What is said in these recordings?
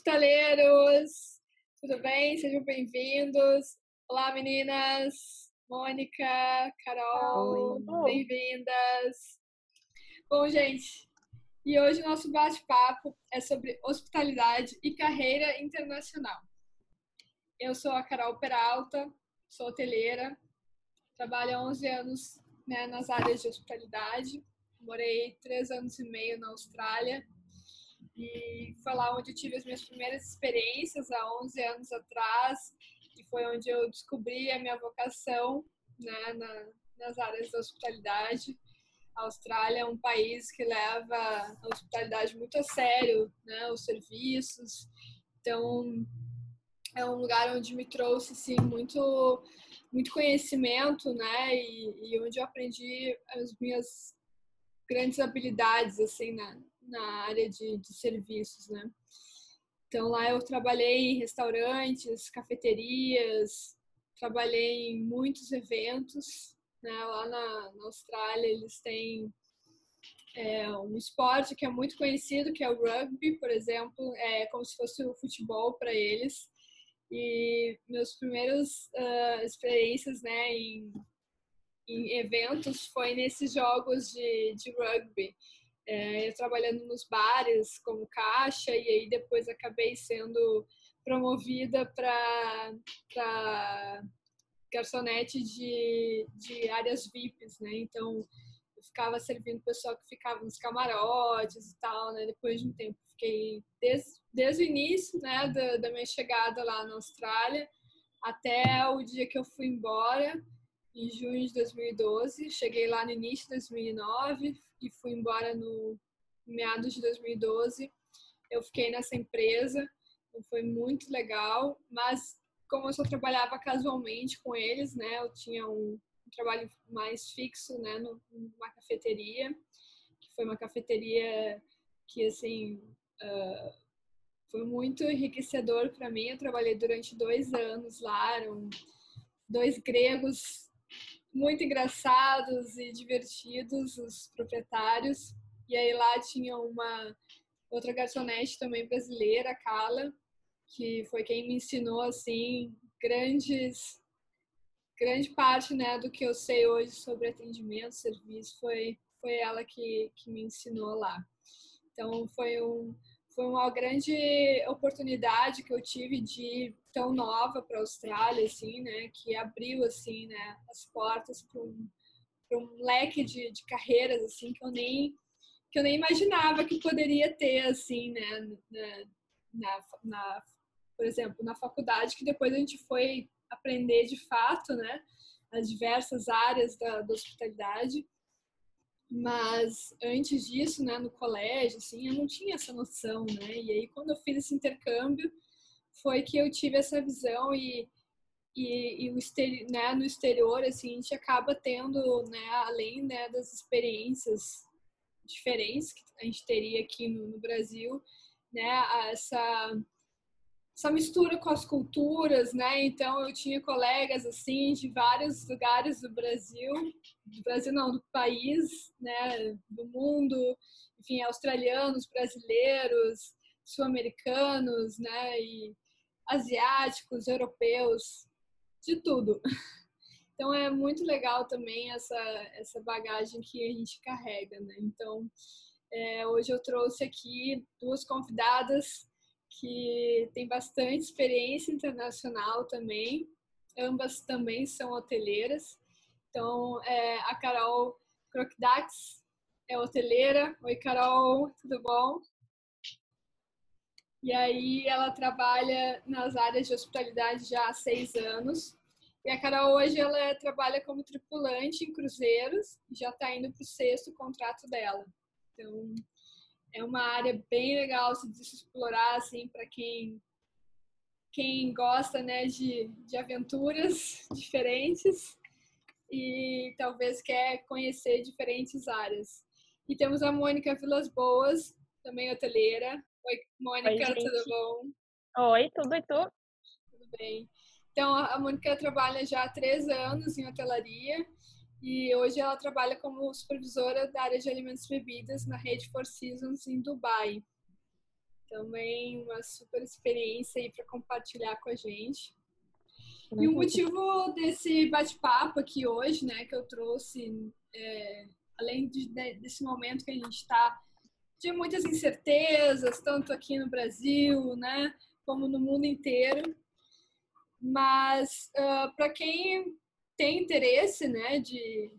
hospitaleiros! Tudo bem? Sejam bem-vindos. Olá, meninas! Mônica, Carol, bem-vindas! Bom, gente, e hoje o nosso bate-papo é sobre hospitalidade e carreira internacional. Eu sou a Carol Peralta, sou hoteleira, trabalho há 11 anos né, nas áreas de hospitalidade, morei três anos e meio na Austrália e foi lá onde eu tive as minhas primeiras experiências há 11 anos atrás e foi onde eu descobri a minha vocação né, na, nas áreas da hospitalidade. A Austrália é um país que leva a hospitalidade muito a sério, né, os serviços. Então, é um lugar onde me trouxe sim muito muito conhecimento, né, e, e onde eu aprendi as minhas grandes habilidades assim na, na área de, de serviços, né? Então lá eu trabalhei em restaurantes, cafeterias, trabalhei em muitos eventos, né? Lá na, na Austrália eles têm é, um esporte que é muito conhecido, que é o rugby, por exemplo, é como se fosse o futebol para eles. E meus primeiros uh, experiências, né, em, em eventos foi nesses jogos de, de rugby é, trabalhando nos bares como caixa e aí depois acabei sendo promovida para garçonete de, de áreas VIPs, né? Então eu ficava servindo o pessoal que ficava nos camarotes e tal, né? Depois de um tempo fiquei desde, desde o início, né, da, da minha chegada lá na Austrália até o dia que eu fui embora em junho de 2012. Cheguei lá no início de 2009, e fui embora no meados de 2012. Eu fiquei nessa empresa, foi muito legal, mas como eu só trabalhava casualmente com eles, né, eu tinha um, um trabalho mais fixo, né, numa cafeteria, que foi uma cafeteria que assim uh, foi muito enriquecedor para mim. Eu trabalhei durante dois anos lá, eram dois gregos muito engraçados e divertidos os proprietários. E aí lá tinha uma outra garçonete também brasileira, Carla, que foi quem me ensinou assim grandes grande parte, né, do que eu sei hoje sobre atendimento, serviço, foi foi ela que que me ensinou lá. Então foi um foi uma grande oportunidade que eu tive de tão nova para a Austrália, assim, né, que abriu assim, né, as portas para um, um leque de, de carreiras assim que eu nem que eu nem imaginava que poderia ter assim, né, na, na, na por exemplo, na faculdade que depois a gente foi aprender de fato, né, as diversas áreas da, da hospitalidade mas antes disso, né, no colégio, assim, eu não tinha essa noção, né? E aí quando eu fiz esse intercâmbio, foi que eu tive essa visão e e, e o exterior, né, no exterior, assim, a gente acaba tendo, né, além né, das experiências diferentes que a gente teria aqui no, no Brasil, né, essa essa mistura com as culturas, né? Então eu tinha colegas assim de vários lugares do Brasil, do Brasil não, do país, né? Do mundo, enfim, australianos, brasileiros, sul-americanos, né? E asiáticos, europeus, de tudo. Então é muito legal também essa essa bagagem que a gente carrega, né? Então é, hoje eu trouxe aqui duas convidadas que tem bastante experiência internacional também. Ambas também são hoteleiras. Então, é, a Carol Crocdax é hoteleira. Oi, Carol, tudo bom? E aí, ela trabalha nas áreas de hospitalidade já há seis anos. E a Carol hoje ela é, trabalha como tripulante em cruzeiros já está indo para o sexto contrato dela. Então, é uma área bem legal se explorar assim para quem quem gosta né de, de aventuras diferentes e talvez quer conhecer diferentes áreas. E temos a Mônica Vilas Boas também hoteleira. Oi Mônica oi, tudo bom? Oi tudo e tu? Tudo bem. Então a Mônica trabalha já há três anos em hotelaria e hoje ela trabalha como supervisora da área de alimentos e bebidas na rede Four Seasons em Dubai. Também uma super experiência aí para compartilhar com a gente. E o motivo desse bate-papo aqui hoje, né, que eu trouxe, é, além de, desse momento que a gente está de muitas incertezas, tanto aqui no Brasil, né, como no mundo inteiro. Mas uh, para quem tem interesse, né, de,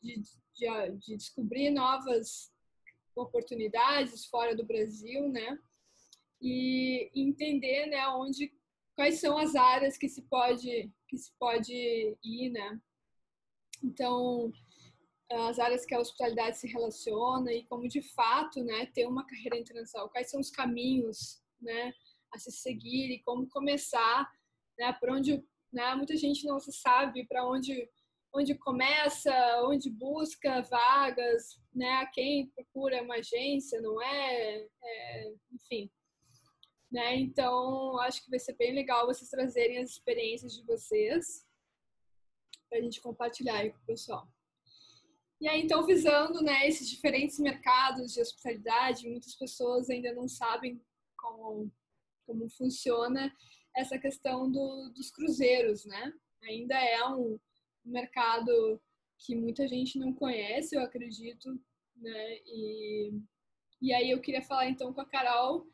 de, de, de descobrir novas oportunidades fora do Brasil, né, e entender, né, onde quais são as áreas que se pode que se pode ir, né? Então, as áreas que a hospitalidade se relaciona e como de fato, né, ter uma carreira internacional, quais são os caminhos, né, a se seguir e como começar, né, por onde, né, muita gente não se sabe para onde onde começa, onde busca vagas, né, quem procura uma agência, não é, é enfim, né? Então, acho que vai ser bem legal vocês trazerem as experiências de vocês para a gente compartilhar aí com o pessoal. E aí, então, visando né, esses diferentes mercados de hospitalidade, muitas pessoas ainda não sabem como, como funciona essa questão do, dos cruzeiros, né? Ainda é um mercado que muita gente não conhece, eu acredito, né? E, e aí eu queria falar então com a Carol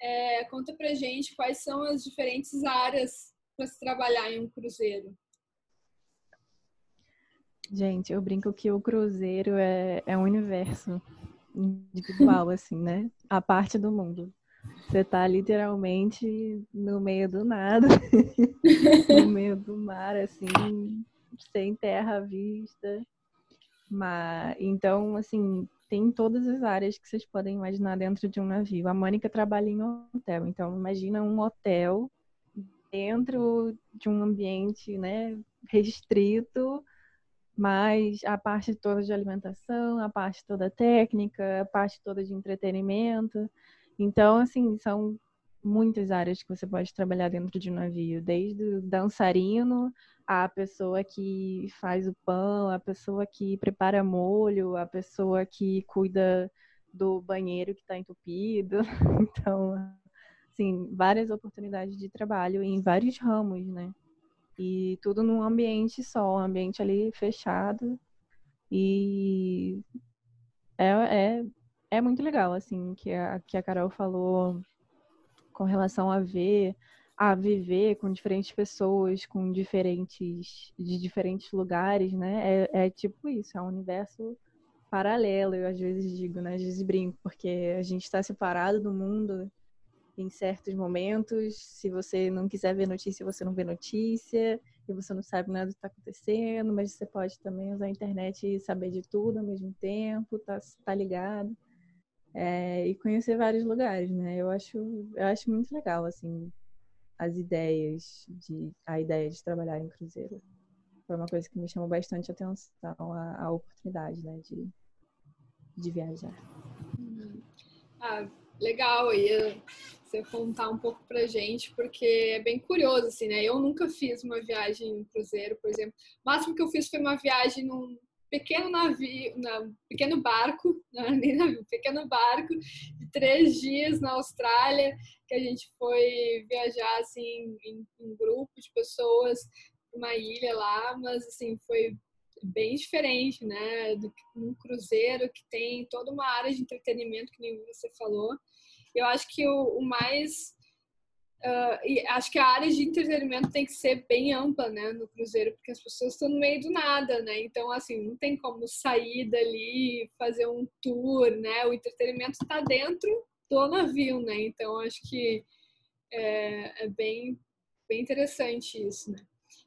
é, conta pra gente quais são as diferentes áreas para se trabalhar em um cruzeiro. Gente, eu brinco que o cruzeiro é, é um universo individual, assim, né? A parte do mundo. Você tá literalmente no meio do nada, no meio do mar, assim, sem terra à vista. Mas, então, assim, tem todas as áreas que vocês podem imaginar dentro de um navio. A Mônica trabalha em hotel, então imagina um hotel dentro de um ambiente, né, restrito, mas a parte toda de alimentação, a parte toda técnica, a parte toda de entretenimento. Então, assim, são muitas áreas que você pode trabalhar dentro de um navio, desde o dançarino a pessoa que faz o pão, a pessoa que prepara molho, a pessoa que cuida do banheiro que está entupido. Então, assim, várias oportunidades de trabalho em vários ramos, né? E tudo num ambiente só, um ambiente ali fechado. E é, é, é muito legal, assim, que a, que a Carol falou com relação a ver a viver com diferentes pessoas, com diferentes de diferentes lugares, né? É, é, tipo isso, é um universo paralelo. Eu às vezes digo, né? Às vezes brinco, porque a gente está separado do mundo em certos momentos. Se você não quiser ver notícia, você não vê notícia e você não sabe nada do que está acontecendo, mas você pode também usar a internet e saber de tudo ao mesmo tempo, tá, tá ligado. É, e conhecer vários lugares, né? Eu acho, eu acho muito legal, assim, as ideias, de, a ideia de trabalhar em cruzeiro. Foi uma coisa que me chamou bastante atenção, a, a oportunidade né, de, de viajar. Uhum. Ah, legal aí você contar um pouco pra gente, porque é bem curioso, assim, né? Eu nunca fiz uma viagem em cruzeiro, por exemplo. O máximo que eu fiz foi uma viagem num pequeno navio, um pequeno barco, não é nem navio, pequeno barco de três dias na Austrália, que a gente foi viajar assim em, em grupo de pessoas uma ilha lá, mas assim foi bem diferente, né, do um cruzeiro que tem toda uma área de entretenimento que nem você falou. Eu acho que o, o mais Uh, e acho que a área de entretenimento tem que ser bem ampla, né, no cruzeiro, porque as pessoas estão no meio do nada, né? Então, assim, não tem como sair dali, fazer um tour, né? O entretenimento está dentro do navio, né? Então, acho que é, é, bem, bem interessante isso, né?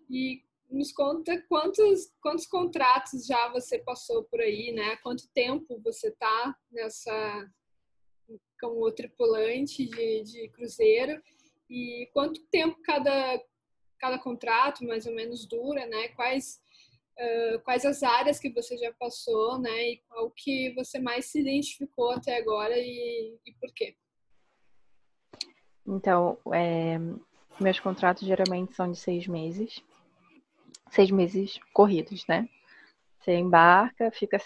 E nos conta quantos, quantos contratos já você passou por aí, né? Quanto tempo você tá nessa como tripulante de, de cruzeiro e quanto tempo cada, cada contrato mais ou menos dura, né? Quais, uh, quais as áreas que você já passou, né? E qual que você mais se identificou até agora e, e por quê? Então, é, meus contratos geralmente são de seis meses. Seis meses corridos, né? Você embarca, fica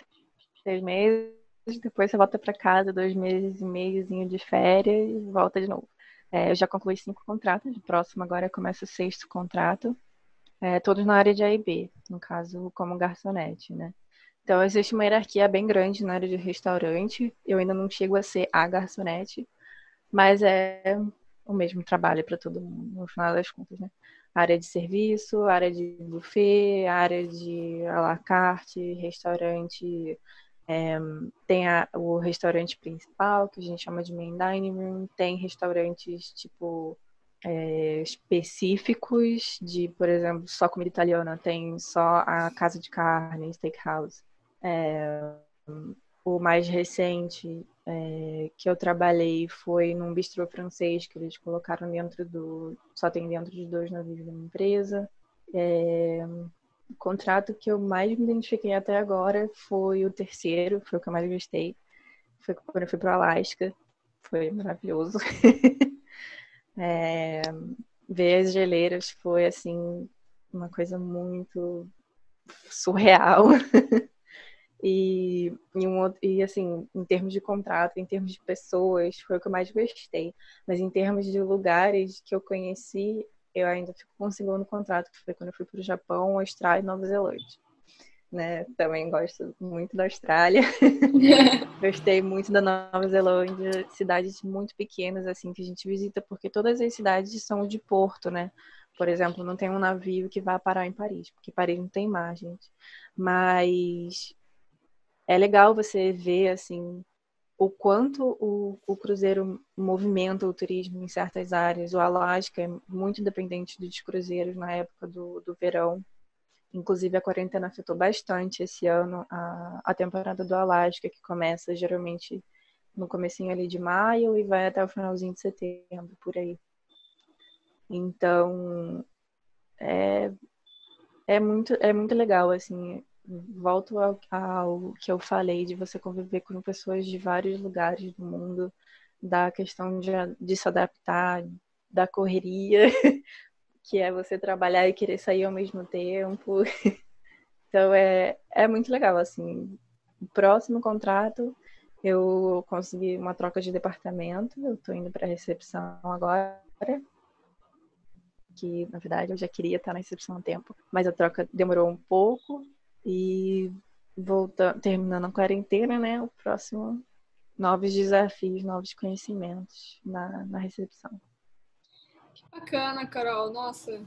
seis meses, depois você volta para casa, dois meses e meiozinho de férias volta de novo. É, eu já concluí cinco contratos, o próximo agora começa o sexto contrato, é, todos na área de A e B, no caso como garçonete, né? Então existe uma hierarquia bem grande na área de restaurante, eu ainda não chego a ser a garçonete, mas é o mesmo trabalho para todo mundo, no final das contas, né? Área de serviço, área de buffet, área de à la carte, restaurante é, tem a, o restaurante principal, que a gente chama de main dining room, tem restaurantes tipo é, específicos de, por exemplo, só comida italiana, tem só a casa de carne, steakhouse. É, o mais recente é, que eu trabalhei foi num bistrô francês que eles colocaram dentro do. só tem dentro de dois navios da empresa. É, o contrato que eu mais me identifiquei até agora foi o terceiro, foi o que eu mais gostei. Foi quando eu fui para o Alasca. Foi maravilhoso. é, ver as geleiras foi, assim, uma coisa muito surreal. e, e, um, e, assim, em termos de contrato, em termos de pessoas, foi o que eu mais gostei. Mas em termos de lugares que eu conheci, eu ainda fico com o segundo contrato, que foi quando eu fui para o Japão, Austrália e Nova Zelândia. Né? Também gosto muito da Austrália. Gostei muito da Nova Zelândia, cidades muito pequenas assim que a gente visita, porque todas as cidades são de porto, né? Por exemplo, não tem um navio que vá parar em Paris, porque Paris não tem mar, gente. Mas é legal você ver assim o quanto o, o cruzeiro movimenta o turismo em certas áreas. O Alasca é muito dependente dos cruzeiros na época do, do verão. Inclusive, a quarentena afetou bastante esse ano a, a temporada do Alasca, que começa geralmente no comecinho ali de maio e vai até o finalzinho de setembro, por aí. Então, é, é, muito, é muito legal, assim, volto ao, ao, que eu falei de você conviver com pessoas de vários lugares do mundo, da questão de, de se adaptar, da correria, que é você trabalhar e querer sair ao mesmo tempo. Então é, é muito legal, assim. O próximo contrato eu consegui uma troca de departamento, eu tô indo para recepção agora. Que na verdade eu já queria estar na recepção há tempo, mas a troca demorou um pouco, e voltando, terminando a quarentena, né? O próximo, novos desafios, novos conhecimentos na, na recepção. Que bacana, Carol. Nossa,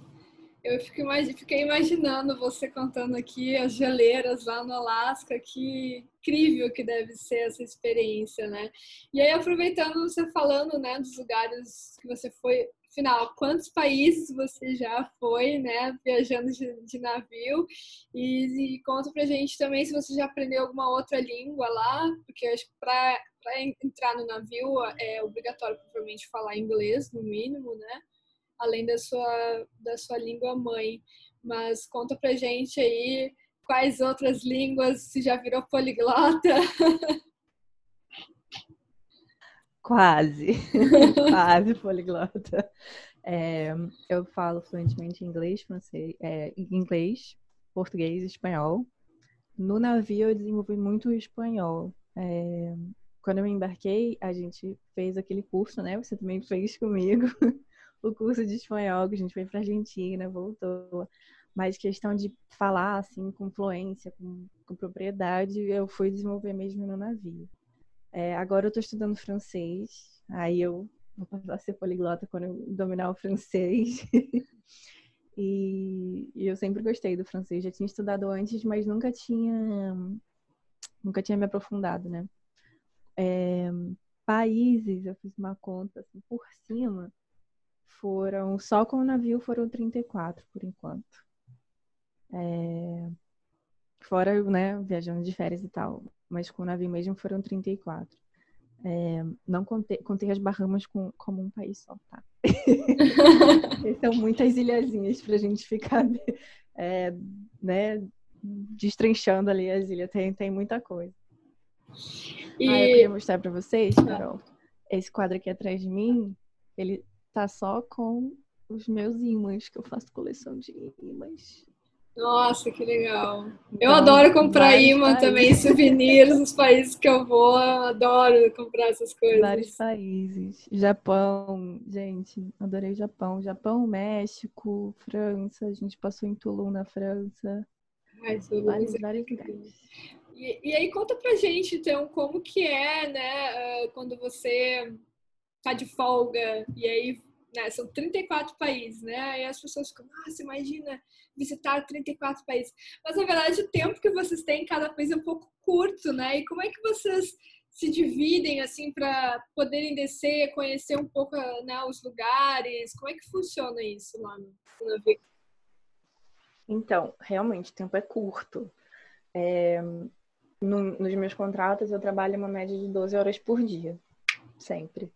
eu fico fiquei imaginando você contando aqui as geleiras lá no Alasca, que incrível que deve ser essa experiência, né? E aí, aproveitando você falando, né, dos lugares que você foi, Afinal, quantos países você já foi, né, viajando de, de navio? E, e, conta pra gente também se você já aprendeu alguma outra língua lá, porque acho que para entrar no navio é obrigatório provavelmente falar inglês, no mínimo, né? Além da sua, da sua língua mãe. Mas conta pra gente aí quais outras línguas, se já virou poliglota. Quase, quase poliglota. É, eu falo fluentemente inglês, francês, é, inglês, português espanhol. No navio eu desenvolvi muito o espanhol. É, quando eu me embarquei, a gente fez aquele curso, né? Você também fez comigo o curso de espanhol, que a gente foi para Argentina, voltou. Mas questão de falar assim com fluência, com, com propriedade, eu fui desenvolver mesmo no navio. É, agora eu estou estudando francês, aí eu vou passar a ser poliglota quando eu dominar o francês. e, e, eu sempre gostei do francês, já tinha estudado antes, mas nunca tinha nunca tinha me aprofundado, né? É, países, eu fiz uma conta assim, por cima, foram só com o navio foram 34 por enquanto. É, fora, né, viajando de férias e tal mas com o navio mesmo foram 34. É, não contei, contei as Bahamas com, como um país só, tá? São muitas ilhazinhas pra gente ficar, é, né, destrinchando ali as ilhas. Tem, tem muita coisa. E... Ah, eu queria mostrar pra vocês, tá. Carol. Esse quadro aqui atrás de mim, ele tá só com os meus ímãs, que eu faço coleção de ímãs. Nossa, que legal. Então, eu adoro comprar imã países. também, souvenirs nos países que eu vou. Eu adoro comprar essas coisas. Vários países. Japão, gente, adorei Japão. Japão, México, França. A gente passou em Tulum, na França. Ai, vários, vários lugares. E, e, aí conta pra gente, então, como que é, né, quando você tá de folga e aí né, são 34 países, né? Aí as pessoas ficam, nossa, imagina visitar 34 países. Mas na verdade o tempo que vocês têm em cada país é um pouco curto, né? E como é que vocês se dividem assim para poderem descer, conhecer um pouco né, os lugares? Como é que funciona isso lá no, navio? Então, realmente o tempo é curto. É, no, nos meus contratos eu trabalho uma média de 12 horas por dia, sempre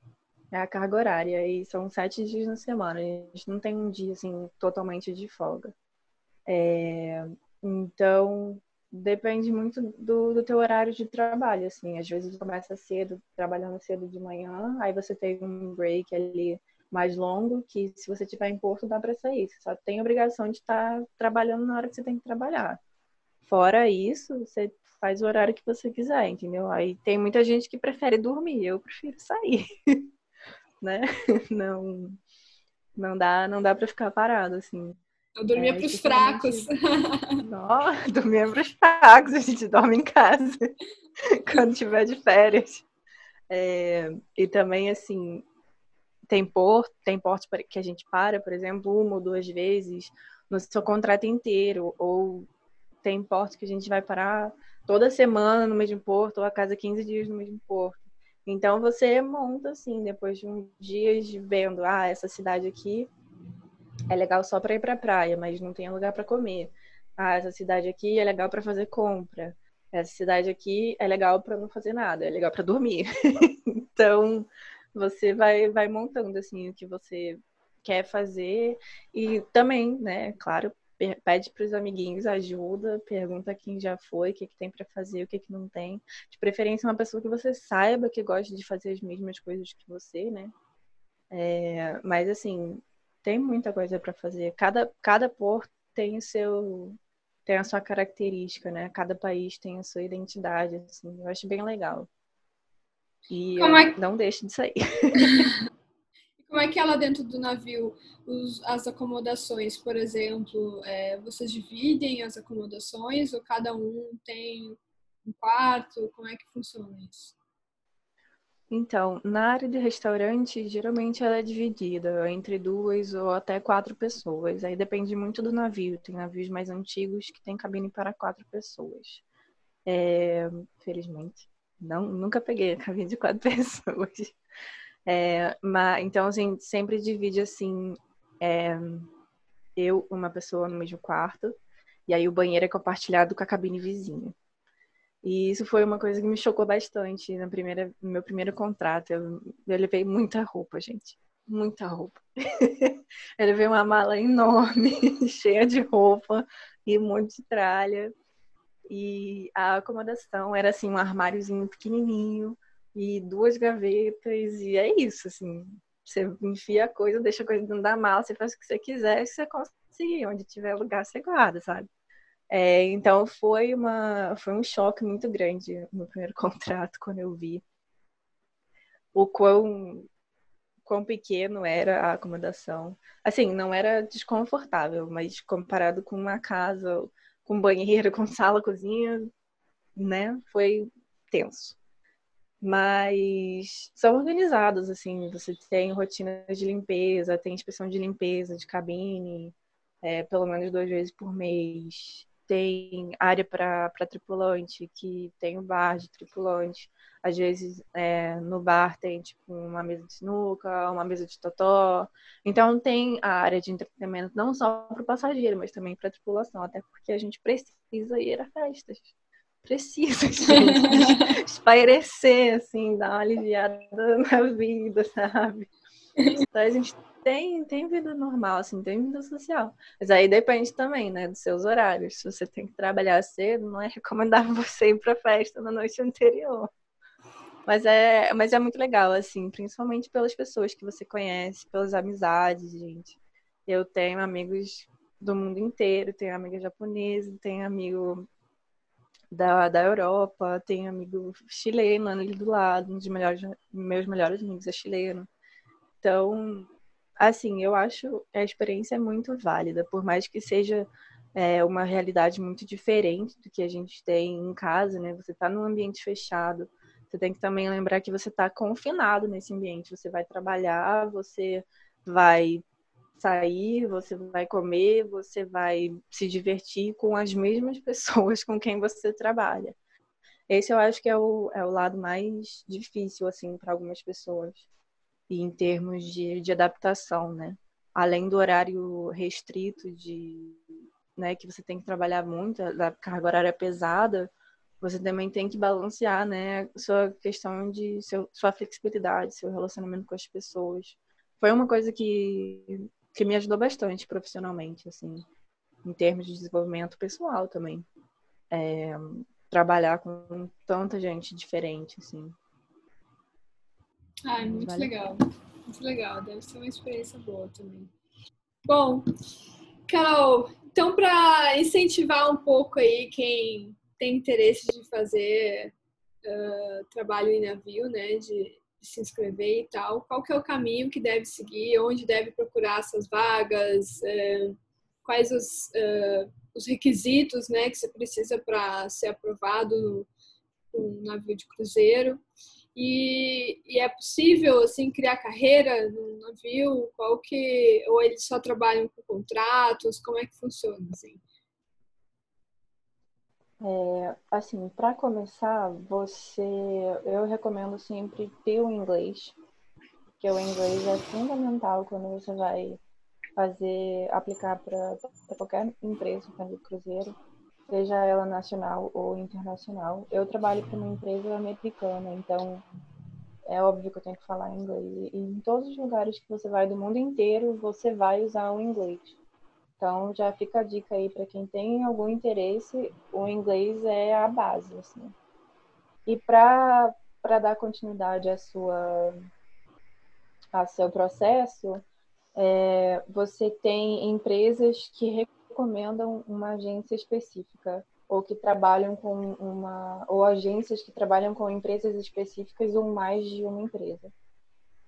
é a carga horária e são sete dias na semana. A gente não tem um dia assim totalmente de folga. É, então depende muito do, do teu horário de trabalho, assim. Às vezes começa cedo, trabalhando cedo de manhã, aí você tem um break ali mais longo, que se você estiver em Porto dá para sair. Você só tem obrigação de estar trabalhando na hora que você tem que trabalhar. Fora isso, você faz o horário que você quiser, entendeu? Aí tem muita gente que prefere dormir, eu prefiro sair. né? Não, não dá, não dá para ficar parado assim. Eu dormia é, para os fracos. Nossa, dormia para os fracos. A gente dorme em casa quando tiver de férias. É, e também assim tem porto, tem portos que a gente para, por exemplo, uma ou duas vezes no seu contrato inteiro, ou tem portos que a gente vai parar toda semana no mesmo porto, ou a cada 15 dias no mesmo porto. Então você monta assim, depois de um dias vendo, ah, essa cidade aqui é legal só para ir para praia, mas não tem lugar para comer. Ah, essa cidade aqui é legal para fazer compra. Essa cidade aqui é legal para não fazer nada, é legal para dormir. então você vai vai montando assim o que você quer fazer e também, né, claro, pede para os amiguinhos ajuda, pergunta quem já foi, o que, que tem para fazer, o que, que não tem. De preferência, uma pessoa que você saiba que gosta de fazer as mesmas coisas que você, né? É, mas, assim, tem muita coisa para fazer. Cada, cada porto tem o seu tem a sua característica, né? Cada país tem a sua identidade, assim. Eu acho bem legal. E é... não deixe de sair. Como é que é lá dentro do navio os, as acomodações, por exemplo? É, vocês dividem as acomodações ou cada um tem um quarto? Como é que funciona isso? Então, na área de restaurante, geralmente ela é dividida entre duas ou até quatro pessoas. Aí depende muito do navio. Tem navios mais antigos que tem cabine para quatro pessoas. É, felizmente. Não, nunca peguei a cabine de quatro pessoas. É, mas, então, sempre divide assim, é, eu, uma pessoa no mesmo quarto, e aí o banheiro é compartilhado com a cabine vizinha. E isso foi uma coisa que me chocou bastante na primeira, no meu primeiro contrato. Eu, eu levei muita roupa, gente. Muita roupa. eu levei uma mala enorme, cheia de roupa e um monte de tralha. E a acomodação era assim, um armáriozinho pequenininho e duas gavetas, e é isso, assim. Você enfia a coisa, deixa a coisa dentro da mala, você faz o que você quiser, se você conseguir, onde tiver lugar, você guarda, sabe? É, então foi uma foi um choque muito grande no primeiro contrato quando eu vi o quão quão pequeno era a acomodação. Assim, não era desconfortável, mas comparado com uma casa com banheiro, com sala, cozinha, né, foi tenso mas são organizados, assim, você tem rotinas de limpeza, tem inspeção de limpeza de cabine, é, pelo menos duas vezes por mês, tem área para tripulante, que tem o bar de tripulante, às vezes é, no bar tem tipo uma mesa de sinuca, uma mesa de totó, então tem a área de entretenimento não só para o passageiro, mas também para a tripulação, até porque a gente precisa ir a festas precisa, espairecer, assim, dar uma aliviada na vida, sabe? Então a gente tem, tem vida normal, assim, tem vida social. Mas aí depende também, né, dos seus horários. Se você tem que trabalhar cedo, não é recomendável você ir pra festa na noite anterior. Mas é, mas é muito legal, assim, principalmente pelas pessoas que você conhece, pelas amizades, gente. Eu tenho amigos do mundo inteiro, tenho amiga japonesa, tenho amigo da, da Europa, tenho amigo chileno ali do lado, um dos melhores, meus melhores amigos é chileno. Então, assim, eu acho a experiência é muito válida, por mais que seja é, uma realidade muito diferente do que a gente tem em casa, né? Você está num ambiente fechado, você tem que também lembrar que você está confinado nesse ambiente. Você vai trabalhar, você vai sair, você vai comer, você vai se divertir com as mesmas pessoas com quem você trabalha. Esse eu acho que é o, é o lado mais difícil, assim, para algumas pessoas, e em termos de, de adaptação, né? Além do horário restrito, de, né, que você tem que trabalhar muito, da carga horária pesada, você também tem que balancear, né, sua questão de seu, sua flexibilidade, seu relacionamento com as pessoas. Foi uma coisa que que me ajudou bastante profissionalmente, assim, em termos de desenvolvimento pessoal também. É, trabalhar com tanta gente diferente, assim. Ai, muito vale. legal. Muito legal. Deve ser uma experiência boa também. Bom, Carol, então para incentivar um pouco aí quem tem interesse de fazer uh, trabalho em navio, né, de se inscrever e tal, qual que é o caminho que deve seguir, onde deve procurar essas vagas, é, quais os, é, os requisitos né, que você precisa para ser aprovado no, navio de cruzeiro. E, e, é possível assim criar carreira no navio? Qual que ou eles só trabalham com contratos? Como é que funciona assim? É, assim, para começar, você, eu recomendo sempre ter o inglês, porque o inglês é fundamental quando você vai fazer, aplicar para qualquer empresa, fazer cruzeiro, seja ela nacional ou internacional. Eu trabalho para uma empresa americana, então é óbvio que eu tenho que falar inglês. E em todos os lugares que você vai do mundo inteiro, você vai usar o inglês. Então já fica a dica aí para quem tem algum interesse, o inglês é a base, assim. E para para dar continuidade à sua a seu processo, é, você tem empresas que recomendam uma agência específica ou que trabalham com uma ou agências que trabalham com empresas específicas ou mais de uma empresa.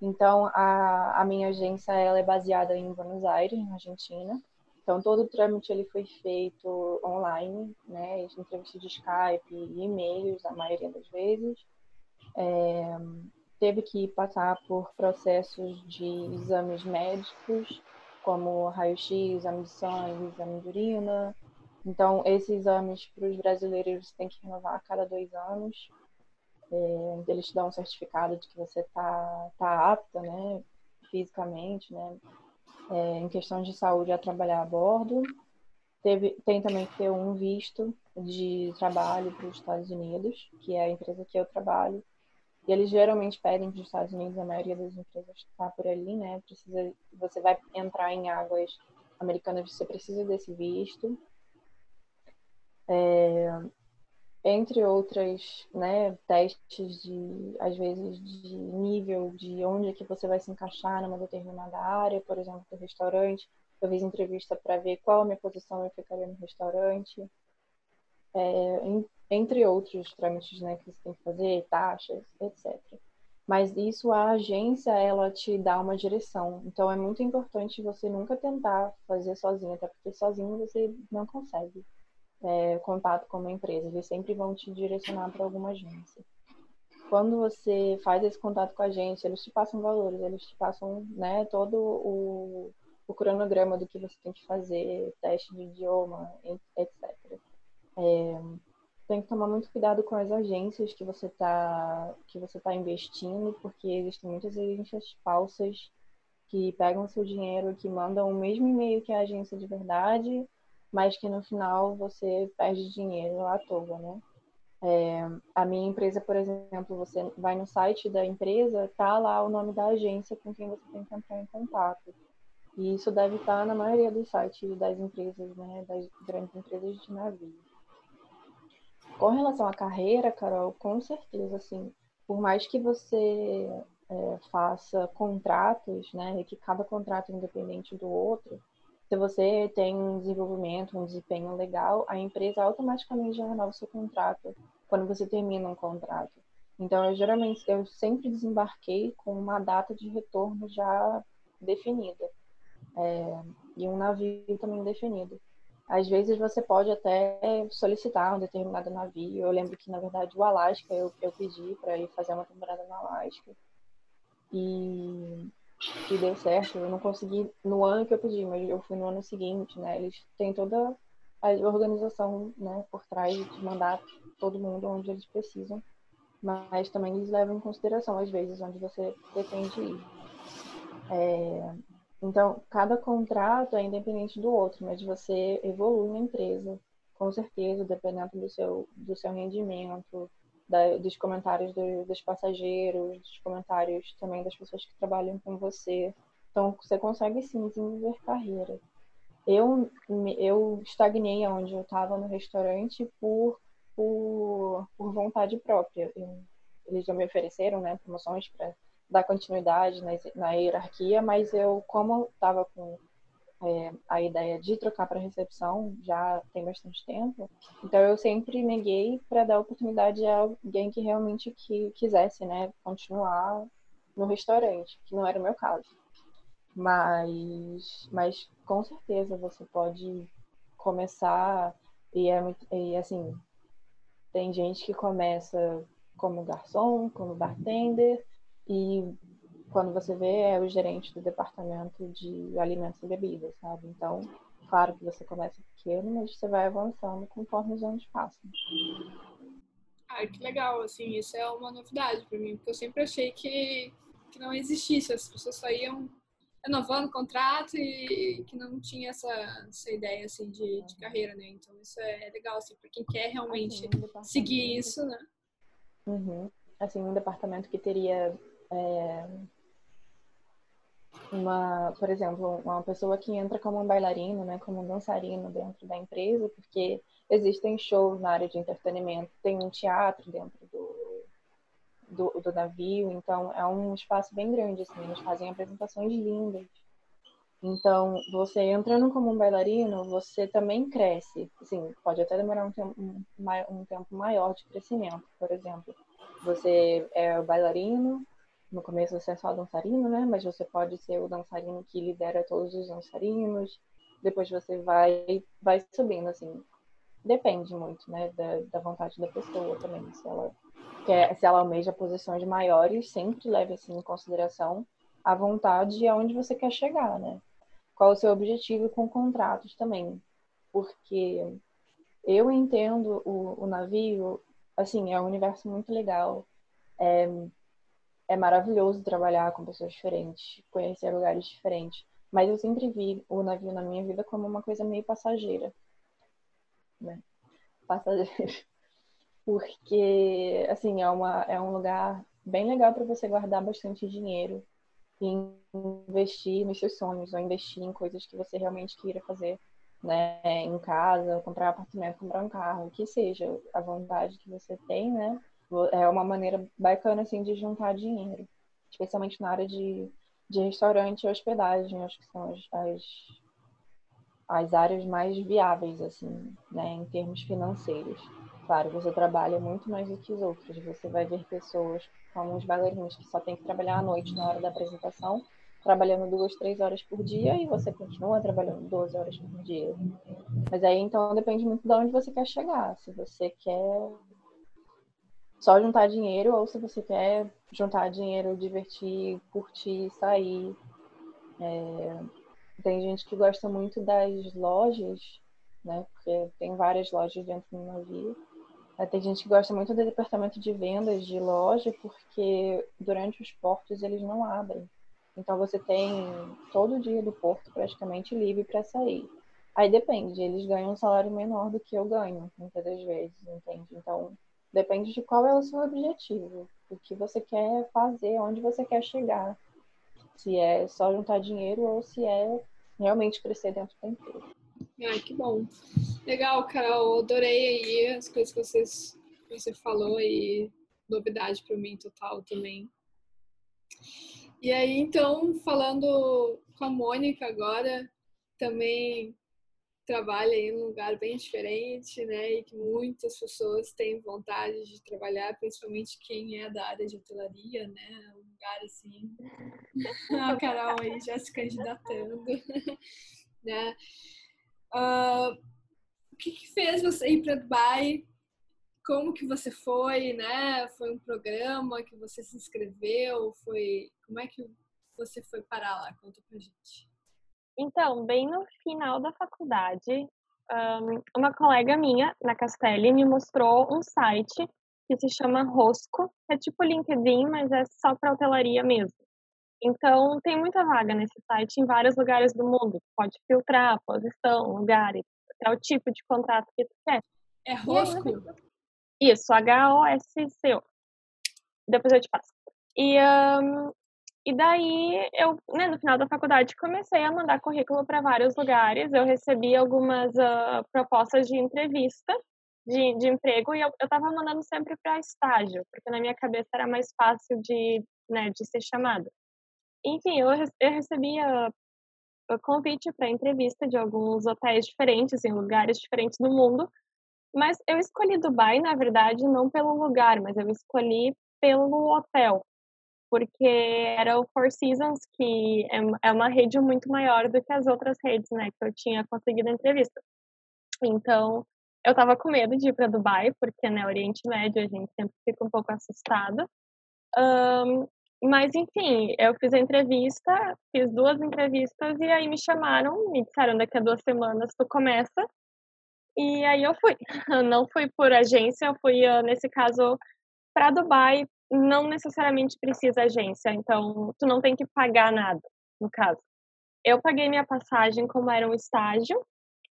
Então a, a minha agência ela é baseada em Buenos Aires, na Argentina. Então, todo o trâmite ele foi feito online, né? Entrevista de Skype e-mails, a maioria das vezes. É, teve que passar por processos de exames médicos, como raio-x, exame de sangue, exame de urina. Então, esses exames para os brasileiros tem que renovar a cada dois anos. É, eles te dão um certificado de que você está tá apta, né? Fisicamente, né? É, em questões de saúde a trabalhar a bordo. Teve, tem também que ter um visto de trabalho para os Estados Unidos, que é a empresa que eu trabalho. E eles geralmente pedem para os Estados Unidos, a maioria das empresas que está por ali, né? Precisa, você vai entrar em águas americanas, você precisa desse visto. É, entre outras né, testes de, às vezes, de nível de onde é que você vai se encaixar numa determinada área, por exemplo, do restaurante. Eu fiz entrevista para ver qual a minha posição eu ficaria no restaurante. É, entre outros trâmites né, que você tem que fazer, taxas, etc. Mas isso a agência ela te dá uma direção. Então é muito importante você nunca tentar fazer sozinho, até porque sozinho você não consegue é, contato com uma empresa, eles sempre vão te direcionar para alguma agência. Quando você faz esse contato com a agência, eles te passam valores, eles te passam né, todo o, o cronograma do que você tem que fazer, teste de idioma, etc. É, tem que tomar muito cuidado com as agências que você está tá investindo, porque existem muitas agências falsas que pegam seu dinheiro, que mandam o mesmo e-mail que a agência de verdade, mas que no final você perde dinheiro à toa, né? É, a minha empresa, por exemplo, você vai no site da empresa, tá lá o nome da agência com quem você tem que entrar em contato. E isso deve estar na maioria dos sites das empresas, né, das grandes empresas de navio. Com relação à carreira, Carol, com certeza, assim, por mais que você é, faça contratos, né, que cada contrato é independente do outro, se você tem um desenvolvimento, um desempenho legal, a empresa automaticamente já renova o seu contrato quando você termina um contrato. Então, eu geralmente, eu sempre desembarquei com uma data de retorno já definida. É, e um navio também definido. Às vezes você pode até solicitar um determinado navio. Eu lembro que, na verdade, o Alasca eu, eu pedi para ir fazer uma temporada no Alasca. E, e deu certo. Eu não consegui no ano que eu pedi, mas eu fui no ano seguinte, né? Eles têm toda a organização né, por trás de mandar todo mundo onde eles precisam. Mas também eles levam em consideração, às vezes, onde você pretende ir. É, então, cada contrato é independente do outro, mas você evolui na empresa, com certeza, dependendo do seu, do seu rendimento, da, dos comentários do, dos passageiros, dos comentários também das pessoas que trabalham com você. Então, você consegue sim desenvolver carreira. Eu, eu estagnei onde eu estava no restaurante por, por, por vontade própria. Eu, eles já me ofereceram né, promoções para dar continuidade na, na hierarquia, mas eu, como estava com é, a ideia de trocar para recepção já tem bastante tempo, então eu sempre neguei para dar oportunidade a alguém que realmente que quisesse, né, continuar no restaurante, que não era o meu caso. Mas, mas com certeza você pode começar e, é, e assim tem gente que começa como garçom, como bartender e quando você vê é o gerente do departamento de alimentos e bebidas, sabe? Então, claro que você começa pequeno, mas você vai avançando conforme os anos passam. Ah, que legal, assim, isso é uma novidade para mim, porque eu sempre achei que, que não existisse, as pessoas só iam renovando o contrato e que não tinha essa, essa ideia, assim, de, de carreira, né? Então, isso é legal, assim, para quem quer realmente assim, seguir isso, né? Uhum. Assim, um departamento que teria é, uma, por exemplo, uma pessoa que entra como um bailarino, né, como um dançarino dentro da empresa, porque existem shows na área de entretenimento, tem um teatro dentro do, do, do navio, então é um espaço bem grande, assim, eles fazem apresentações lindas. Então, você entrando como um bailarino, você também cresce. Assim, pode até demorar um tempo, um, um tempo maior de crescimento. Por exemplo, você é bailarino, no começo você é só dançarino, né? Mas você pode ser o dançarino que lidera todos os dançarinos. Depois você vai, vai subindo, assim. Depende muito, né? Da, da vontade da pessoa também. Se ela quer, se ela almeja posições maiores, sempre leve assim em consideração a vontade e aonde você quer chegar, né? Qual o seu objetivo com contratos também. Porque eu entendo o, o navio, assim, é um universo muito legal. É, é maravilhoso trabalhar com pessoas diferentes, conhecer lugares diferentes. Mas eu sempre vi o navio na minha vida como uma coisa meio passageira. Né? Passageira. Porque, assim, é, uma, é um lugar bem legal para você guardar bastante dinheiro e investir nos seus sonhos, ou investir em coisas que você realmente queira fazer, né? Em casa, comprar um apartamento, comprar um carro, o que seja a vontade que você tem, né? É uma maneira bacana assim de juntar dinheiro, especialmente na área de, de restaurante e hospedagem, acho que são as, as, as áreas mais viáveis assim, né, em termos financeiros. Claro, você trabalha muito mais do que os outros. Você vai ver pessoas como os bailarinos que só tem que trabalhar à noite na hora da apresentação, trabalhando duas, três horas por dia e você continua trabalhando 12 horas por dia. Mas aí então depende muito de onde você quer chegar. Se você quer só juntar dinheiro ou se você quer juntar dinheiro, divertir, curtir, sair. É... Tem gente que gosta muito das lojas, né? Porque tem várias lojas dentro do navio. Tem gente que gosta muito do departamento de vendas de loja porque durante os portos eles não abrem. Então você tem todo o dia do porto praticamente livre para sair. Aí depende, eles ganham um salário menor do que eu ganho, muitas das vezes, entende? Então Depende de qual é o seu objetivo, o que você quer fazer, onde você quer chegar. Se é só juntar dinheiro ou se é realmente crescer dentro da empresa. Ah, que bom. Legal, Carol. Adorei aí as coisas que, vocês, que você falou e novidade para mim total também. E aí, então, falando com a Mônica agora, também trabalha em um lugar bem diferente, né? E que muitas pessoas têm vontade de trabalhar, principalmente quem é da área de hotelaria, né? Um lugar assim. A Carol aí já se candidatando, né? Uh, o que, que fez você ir para Dubai? Como que você foi, né? Foi um programa que você se inscreveu? Foi como é que você foi parar lá? Conta pra gente. Então, bem no final da faculdade, uma colega minha, na Castelli, me mostrou um site que se chama Rosco, é tipo LinkedIn, mas é só para hotelaria mesmo. Então, tem muita vaga nesse site em vários lugares do mundo. Pode filtrar posição, lugares, até o tipo de contrato que tu quer. É Rosco? Isso, H-O-S-C-O. Depois eu te passo. E um, e daí eu, né, no final da faculdade, comecei a mandar currículo para vários lugares. Eu recebi algumas uh, propostas de entrevista de, de emprego e eu estava mandando sempre para estágio, porque na minha cabeça era mais fácil de, né, de ser chamada. Enfim, eu, eu recebia o convite para entrevista de alguns hotéis diferentes, em lugares diferentes do mundo, mas eu escolhi Dubai, na verdade, não pelo lugar, mas eu escolhi pelo hotel, porque era o Four Seasons, que é, é uma rede muito maior do que as outras redes, né, que eu tinha conseguido entrevista. Então, eu tava com medo de ir para Dubai, porque, né, Oriente Médio a gente sempre fica um pouco assustada. Um, mas, enfim, eu fiz a entrevista, fiz duas entrevistas e aí me chamaram, me disseram daqui a duas semanas tu começa. E aí eu fui. Eu não fui por agência, eu fui, nesse caso, para Dubai não necessariamente precisa agência, então tu não tem que pagar nada, no caso. Eu paguei minha passagem como era um estágio,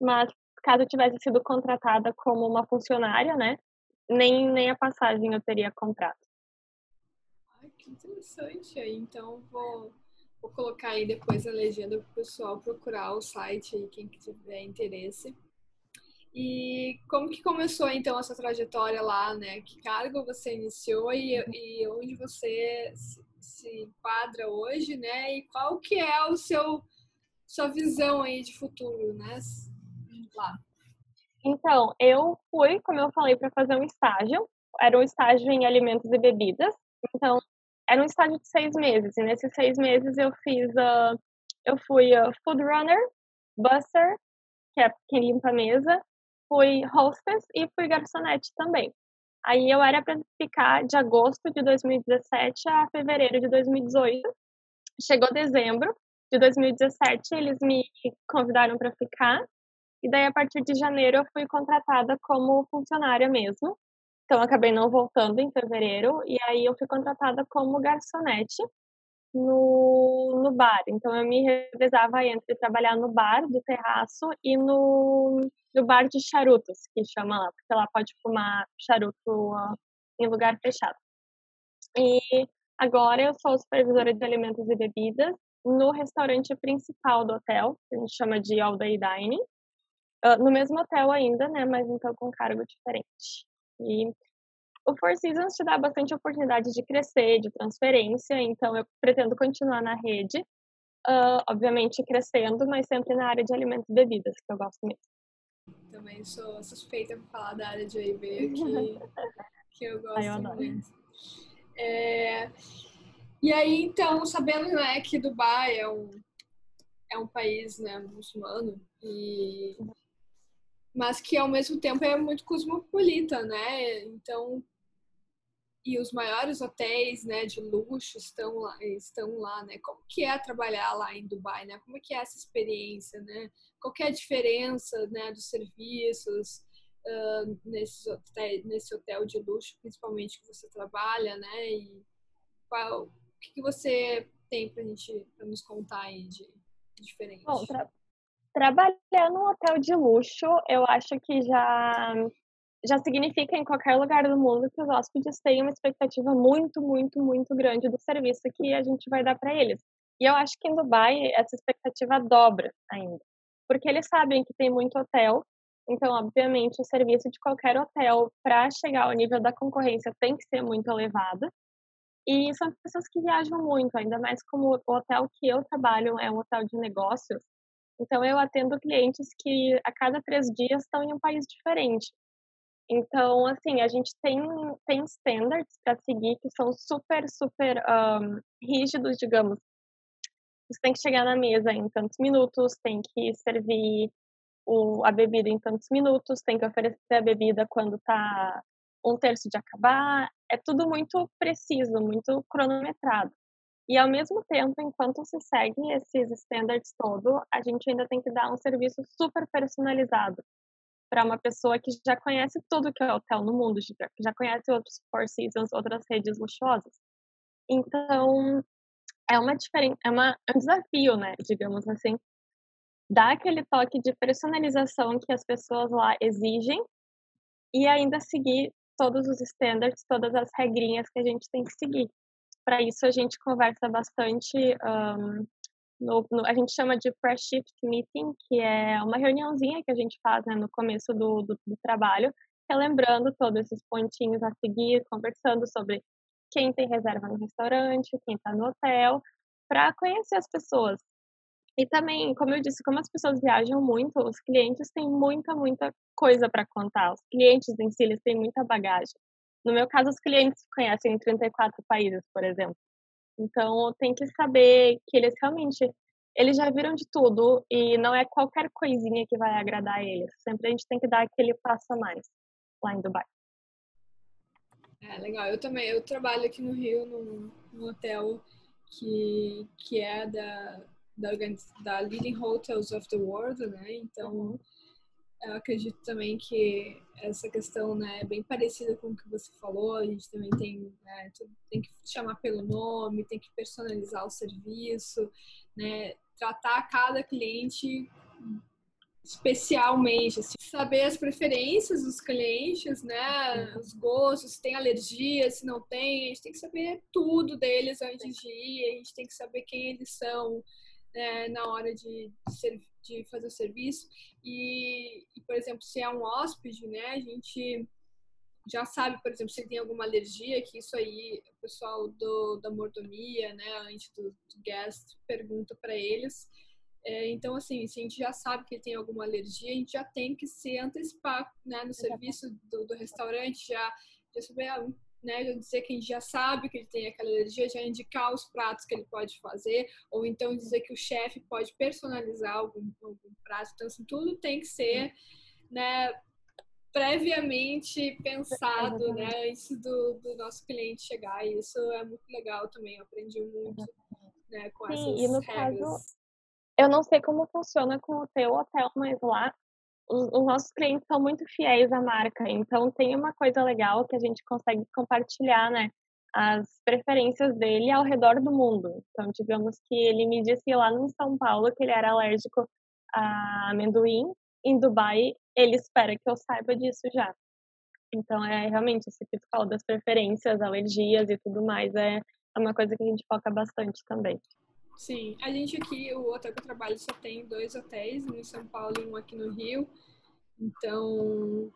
mas caso eu tivesse sido contratada como uma funcionária, né, nem, nem a passagem eu teria contrato. Ai, que interessante aí. Então vou, vou colocar aí depois a legenda para o pessoal procurar o site aí, quem tiver interesse. E como que começou então essa trajetória lá, né? Que cargo você iniciou e, e onde você se, se, enquadra hoje, né? E qual que é o seu sua visão aí de futuro, né? Lá. Então, eu fui, como eu falei, para fazer um estágio. Era um estágio em alimentos e bebidas. Então, era um estágio de seis meses. E nesses seis meses eu fiz, uh, eu fui uh, food runner, busser, que é quem limpa a mesa, fui hostess e fui garçonete também. Aí eu era para ficar de agosto de 2017 a fevereiro de 2018. Chegou dezembro de 2017, eles me convidaram para ficar. E daí, a partir de janeiro, eu fui contratada como funcionária mesmo. Então, acabei não voltando em fevereiro. E aí, eu fui contratada como garçonete no, no bar. Então, eu me revezava entre trabalhar no bar do terraço e no, no bar de charutos, que chama lá, porque lá pode fumar charuto em lugar fechado. E agora eu sou supervisora de alimentos e bebidas no restaurante principal do hotel, que a gente chama de All Day Dining. Uh, no mesmo hotel ainda, né, mas então com cargo diferente. E o Four Seasons te dá bastante oportunidade de crescer, de transferência, então eu pretendo continuar na rede, uh, obviamente crescendo, mas sempre na área de alimentos e bebidas, que eu gosto mesmo. Também sou suspeita para falar da área de OIB, que, que eu gosto eu muito. É, e aí, então, sabendo né, que Dubai é um, é um país né, muçulmano, e, mas que ao mesmo tempo é muito cosmopolita, né? Então, e os maiores hotéis, né, de luxo estão lá, estão lá, né? Como que é trabalhar lá em Dubai, né? Como é que é essa experiência, né? Qual é a diferença, né, dos serviços uh, nesses hotéis, nesse hotel de luxo, principalmente que você trabalha, né? E qual, o que, que você tem para gente pra nos contar aí de, de diferente? Bom, tra trabalhar num hotel de luxo, eu acho que já já significa em qualquer lugar do mundo que os hóspedes têm uma expectativa muito, muito, muito grande do serviço que a gente vai dar para eles. E eu acho que em Dubai essa expectativa dobra ainda, porque eles sabem que tem muito hotel, então obviamente o serviço de qualquer hotel para chegar ao nível da concorrência tem que ser muito elevado. E são pessoas que viajam muito, ainda mais como o hotel que eu trabalho é um hotel de negócios. Então, eu atendo clientes que a cada três dias estão em um país diferente. Então, assim, a gente tem, tem standards para seguir que são super, super um, rígidos, digamos. Você tem que chegar na mesa em tantos minutos, tem que servir o, a bebida em tantos minutos, tem que oferecer a bebida quando está um terço de acabar. É tudo muito preciso, muito cronometrado. E ao mesmo tempo, enquanto se segue esses standards todo, a gente ainda tem que dar um serviço super personalizado para uma pessoa que já conhece tudo que é hotel no mundo, que já conhece outros Four Seasons, outras redes luxuosas. Então, é uma diferença, é, uma, é um desafio, né, digamos assim, dar aquele toque de personalização que as pessoas lá exigem e ainda seguir todos os standards, todas as regrinhas que a gente tem que seguir. Para isso, a gente conversa bastante. Um, no, no, a gente chama de pre-shift meeting, que é uma reuniãozinha que a gente faz né, no começo do, do, do trabalho, relembrando todos esses pontinhos a seguir, conversando sobre quem tem reserva no restaurante, quem está no hotel, para conhecer as pessoas, e também, como eu disse, como as pessoas viajam muito, os clientes têm muita, muita coisa para contar. Os clientes em si, eles têm muita bagagem. No meu caso, os clientes conhecem 34 países, por exemplo. Então, tem que saber que eles realmente eles já viram de tudo e não é qualquer coisinha que vai agradar eles. Sempre a gente tem que dar aquele passo a mais lá em Dubai. É, legal. Eu também, eu trabalho aqui no Rio, num, num hotel que, que é da, da, da Leading Hotels of the World, né? Então, uhum. Eu acredito também que essa questão né, é bem parecida com o que você falou. A gente também tem, né, tem que chamar pelo nome, tem que personalizar o serviço, né? Tratar cada cliente especialmente, assim, saber as preferências dos clientes, né, os gostos, se tem alergia, se não tem, a gente tem que saber tudo deles antes de ir, a gente tem que saber quem eles são, é, na hora de, de, de, fazer o serviço. E, e, por exemplo, se é um hóspede, né, a gente já sabe, por exemplo, se tem alguma alergia, que isso aí o pessoal do, da mordomia, né, antes do, do guest, pergunta para eles. É, então, assim, se a gente já sabe que ele tem alguma alergia, a gente já tem que se antecipar né, no serviço do, do restaurante, já, já saber, ah, né, dizer que a gente já sabe que ele tem aquela alergia, já indicar os pratos que ele pode fazer, ou então dizer que o chefe pode personalizar algum, algum prato. Então, assim, tudo tem que ser, né, previamente pensado, né, antes do, do nosso cliente chegar. E isso é muito legal também, eu aprendi muito, né, com Sim, essas e no regras. Caso, eu não sei como funciona com o teu hotel, mas lá os, os, nossos clientes são muito fiéis à marca, então tem uma coisa legal que a gente consegue compartilhar, né? As preferências dele ao redor do mundo. Então, digamos que ele me disse lá no São Paulo que ele era alérgico a amendoim, em Dubai ele espera que eu saiba disso já. Então, é realmente esse falou das preferências, alergias e tudo mais, é, é uma coisa que a gente foca bastante também. Sim, a gente aqui, o hotel que eu trabalho só tem dois hotéis, um em São Paulo e um aqui no Rio. Então,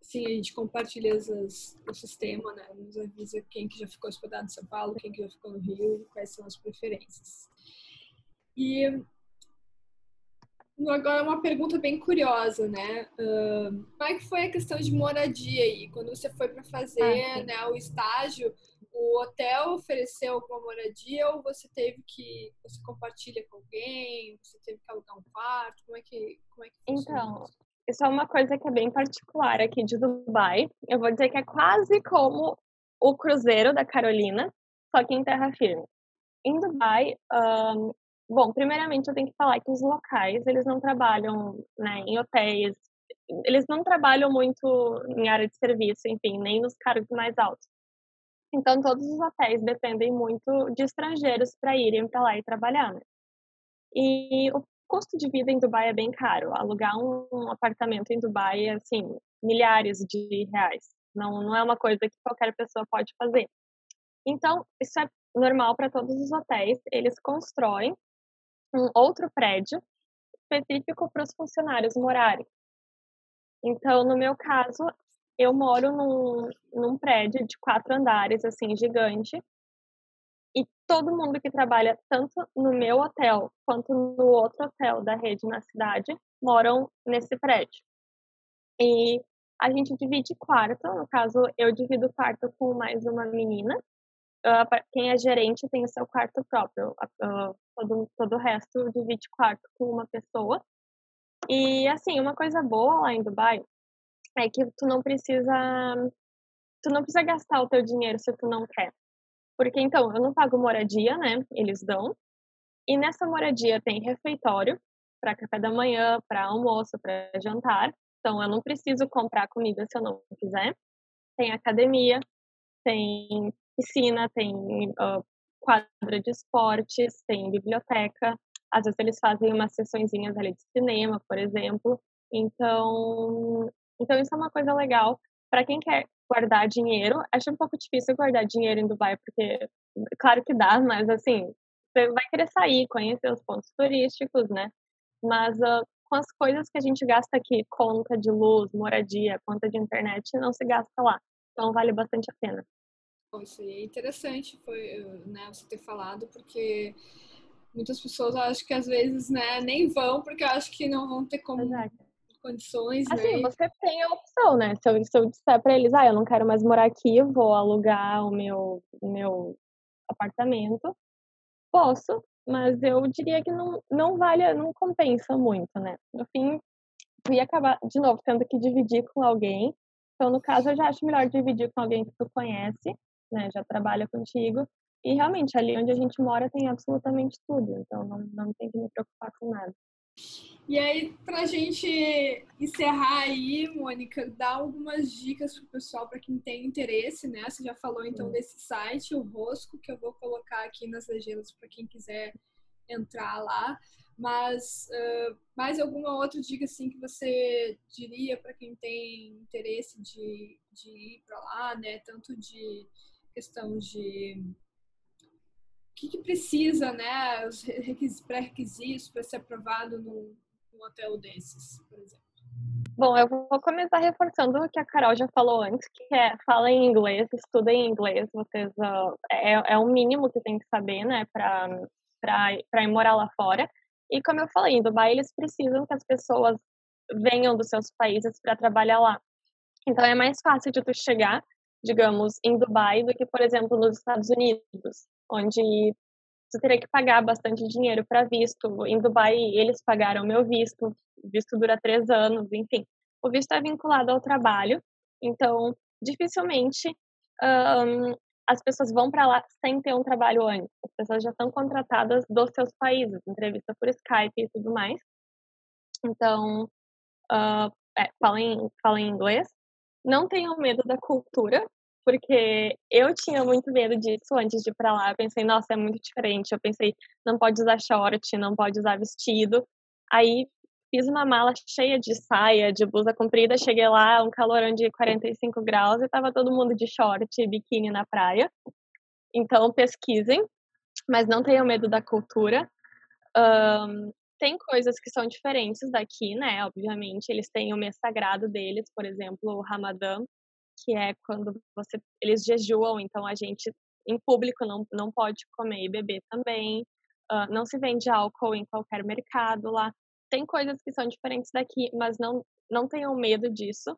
sim, a gente compartilha as, o sistema, né? Nos avisa quem que já ficou hospedado em São Paulo, quem que já ficou no Rio, quais são as preferências. E agora uma pergunta bem curiosa, né? Uh, como é que foi a questão de moradia aí? Quando você foi para fazer ah, né, o estágio, o hotel ofereceu alguma moradia ou você teve que você compartilha com alguém, você teve que alugar um quarto, como é que como é que Então, isso é uma coisa que é bem particular aqui de Dubai. Eu vou dizer que é quase como o cruzeiro da Carolina, só que em terra firme. Em Dubai, um, bom, primeiramente eu tenho que falar que os locais, eles não trabalham né, em hotéis, eles não trabalham muito em área de serviço, enfim, nem nos cargos mais altos. Então, todos os hotéis dependem muito de estrangeiros para irem para lá e trabalhar. Né? E o custo de vida em Dubai é bem caro. Alugar um apartamento em Dubai é, assim, milhares de reais. Não, não é uma coisa que qualquer pessoa pode fazer. Então, isso é normal para todos os hotéis. Eles constroem um outro prédio específico para os funcionários morarem. Então, no meu caso, eu moro num, num prédio de quatro andares, assim, gigante. E todo mundo que trabalha tanto no meu hotel quanto no outro hotel da rede na cidade moram nesse prédio. E a gente divide quarto, no caso, eu divido quarto com mais uma menina. Uh, quem é gerente tem o seu quarto próprio. Uh, todo, todo o resto divide quarto com uma pessoa. E, assim, uma coisa boa lá em Dubai é que tu não precisa tu não precisa gastar o teu dinheiro se tu não quer. Porque então, eu não pago moradia, né? Eles dão. E nessa moradia tem refeitório para café da manhã, para almoço, para jantar. Então, eu não preciso comprar comida se eu não quiser. Tem academia, tem piscina, tem uh, quadra de esportes, tem biblioteca. Às vezes eles fazem umas sessõezinhas ali de cinema, por exemplo. Então, então isso é uma coisa legal para quem quer guardar dinheiro. Acho um pouco difícil guardar dinheiro em Dubai, porque, claro que dá, mas assim, você vai querer sair, conhecer os pontos turísticos, né? Mas uh, com as coisas que a gente gasta aqui, conta de luz, moradia, conta de internet, não se gasta lá. Então vale bastante a pena. Isso é interessante foi, né, você ter falado, porque muitas pessoas acho que às vezes né, nem vão, porque acho que não vão ter como Exato condições, assim, né? você tem a opção, né? Se eu, se eu disser para eles, ah, eu não quero mais morar aqui, vou alugar o meu, meu apartamento, posso, mas eu diria que não, não vale, não compensa muito, né? No fim, eu ia acabar, de novo, tendo que dividir com alguém. Então, no caso, eu já acho melhor dividir com alguém que tu conhece, né? Já trabalha contigo. E realmente, ali onde a gente mora tem absolutamente tudo. Então, não, não tem que me preocupar com nada. E aí, para a gente encerrar aí, Mônica, dá algumas dicas para o pessoal, para quem tem interesse, né? Você já falou então desse site, o Rosco, que eu vou colocar aqui nas legendas para quem quiser entrar lá. Mas uh, mais alguma outra dica assim que você diria para quem tem interesse de, de ir para lá, né? Tanto de questão de o que, que precisa, né? Os pré-requisitos para ser aprovado num, num hotel desses, por exemplo? Bom, eu vou começar reforçando o que a Carol já falou antes, que é fala em inglês, estudem inglês, vocês uh, é, é o mínimo que tem que saber, né, para ir morar lá fora. E como eu falei, em Dubai eles precisam que as pessoas venham dos seus países para trabalhar lá. Então é mais fácil de tu chegar, digamos, em Dubai do que, por exemplo, nos Estados Unidos, onde tu teria que pagar bastante dinheiro para visto. Em Dubai, eles pagaram meu visto, o visto dura três anos, enfim. O visto é vinculado ao trabalho, então dificilmente um, as pessoas vão para lá sem ter um trabalho antes. As pessoas já estão contratadas dos seus países, entrevista por Skype e tudo mais. Então, uh, é, falem, falem inglês. Não tenham medo da cultura, porque eu tinha muito medo disso antes de ir para lá. Eu pensei, nossa, é muito diferente. Eu pensei, não pode usar short, não pode usar vestido. Aí fiz uma mala cheia de saia, de blusa comprida, cheguei lá, um calorão de 45 graus e tava todo mundo de short e biquíni na praia. Então pesquisem, mas não tenham medo da cultura. Um, tem coisas que são diferentes daqui, né? Obviamente, eles têm o mês sagrado deles, por exemplo, o Ramadã, que é quando você eles jejuam, então a gente em público não, não pode comer e beber também. Uh, não se vende álcool em qualquer mercado lá. Tem coisas que são diferentes daqui, mas não, não tenham medo disso,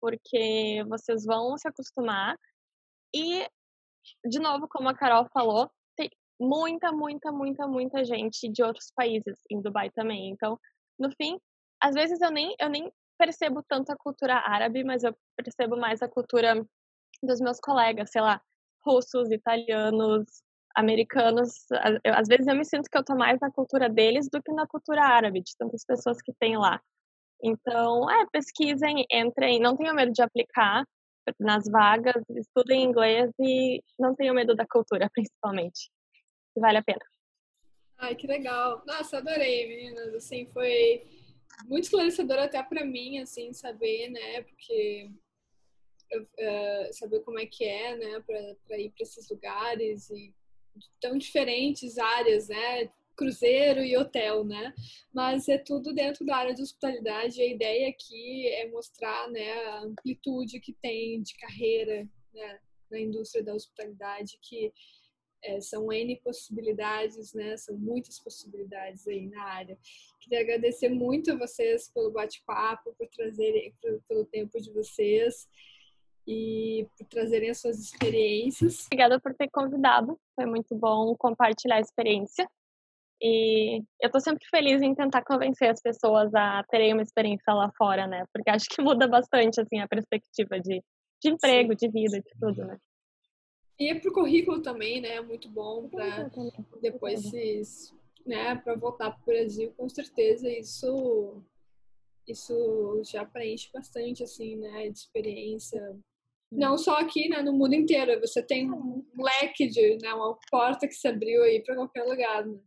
porque vocês vão se acostumar. E, de novo, como a Carol falou, tem muita, muita, muita, muita gente de outros países em Dubai também. Então, no fim, às vezes eu nem, eu nem percebo tanto a cultura árabe, mas eu percebo mais a cultura dos meus colegas, sei lá, russos, italianos, americanos. Às vezes eu me sinto que eu tô mais na cultura deles do que na cultura árabe, de tantas pessoas que tem lá. Então, é, pesquisem, entrem, não tenham medo de aplicar nas vagas, estudem inglês e não tenham medo da cultura, principalmente. Vale a pena. Ai, que legal. Nossa, adorei, meninas. Assim, foi muito esclarecedor até para mim, assim, saber, né? Porque uh, saber como é que é, né? Para ir para esses lugares e tão diferentes áreas, né? Cruzeiro e hotel, né? Mas é tudo dentro da área de hospitalidade. A ideia aqui é mostrar, né, a amplitude que tem de carreira, né, na indústria da hospitalidade, que É, são N possibilidades, né? São muitas possibilidades aí na área. Queria agradecer muito a vocês pelo bate-papo, por trazerem, pelo tempo de vocês e por trazerem as suas experiências. Obrigada por ter convidado, foi muito bom compartilhar a experiência. E eu tô sempre feliz em tentar convencer as pessoas a terem uma experiência lá fora, né? Porque acho que muda bastante, assim, a perspectiva de, de emprego, Sim. de vida, de tudo, né? E pro currículo também, né? Muito bom para depois se, né, para voltar pro Brasil, com certeza isso isso já preenche bastante assim, né, de experiência. Não só aqui, né, no mundo inteiro. Você tem um leque de, né, uma porta que se abriu aí para qualquer lugar, né?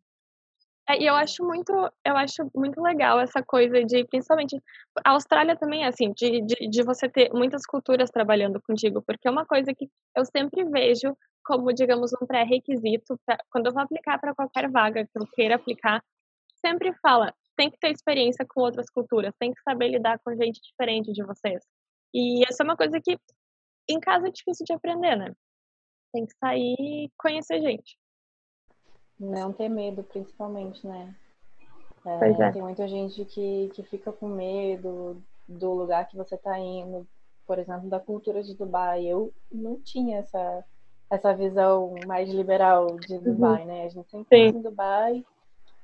É, e eu acho muito, eu acho muito legal essa coisa de, principalmente, a Austrália também é assim, de, de, de você ter muitas culturas trabalhando contigo, porque é uma coisa que eu sempre vejo como, digamos, um pré-requisito, quando eu vou aplicar para qualquer vaga que eu queira aplicar, sempre fala, tem que ter experiência com outras culturas, tem que saber lidar com gente diferente de vocês. E essa é uma coisa que em casa é difícil de aprender, né? Tem que sair e conhecer gente. Não ter medo, principalmente, né? É, é. Tem muita gente que, que fica com medo do lugar que você está indo, por exemplo, da cultura de Dubai. Eu não tinha essa, essa visão mais liberal de uhum. Dubai, uhum. né? A gente sempre pensa em Dubai,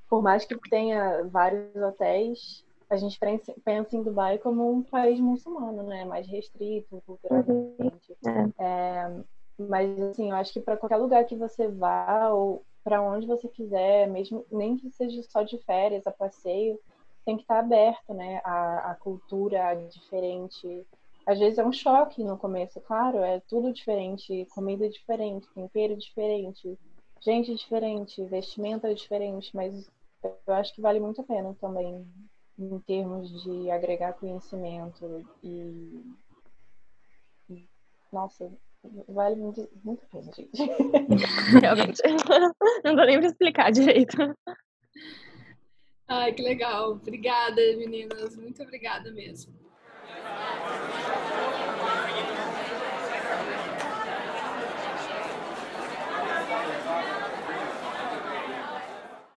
por mais que tenha vários hotéis, a gente pensa em Dubai como um país muçulmano, né? Mais restrito culturalmente. Uhum. É. É, mas, assim, eu acho que para qualquer lugar que você vá, ou para onde você quiser, mesmo nem que seja só de férias, a passeio, tem que estar aberto, né? A, a cultura diferente. Às vezes é um choque no começo, claro, é tudo diferente, comida diferente, tempero diferente, gente diferente, vestimenta diferente, mas eu acho que vale muito a pena também em termos de agregar conhecimento e nossa, Vale muito, muito a pena, gente. Realmente. Não dá nem pra explicar direito. Ai, que legal. Obrigada, meninas. Muito obrigada mesmo.